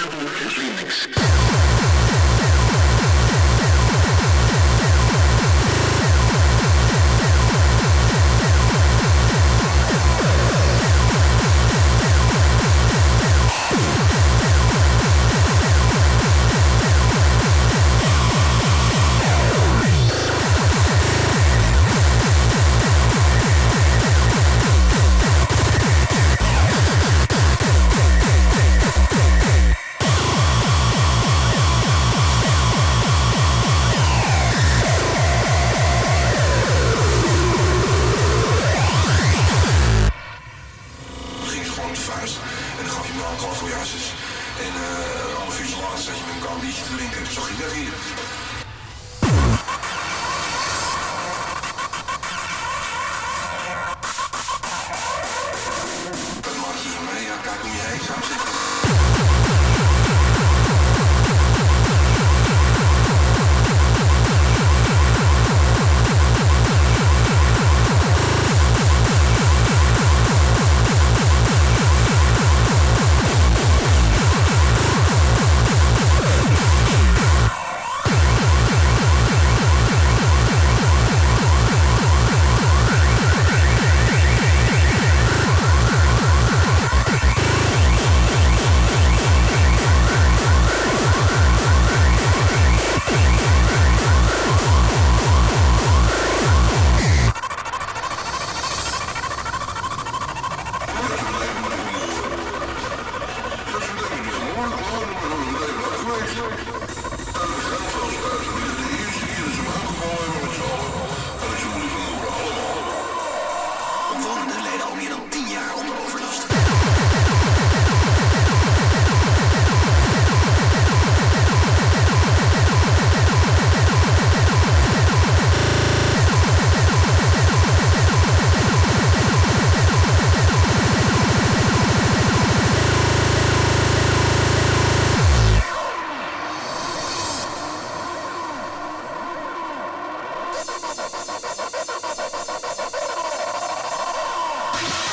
Linux. was al voor is. En een half uur later zat je met een koud biertje te drinken. Zo ging dat hier. Wat maak je hiermee. Ja, kijk om je heen. Zou Bye.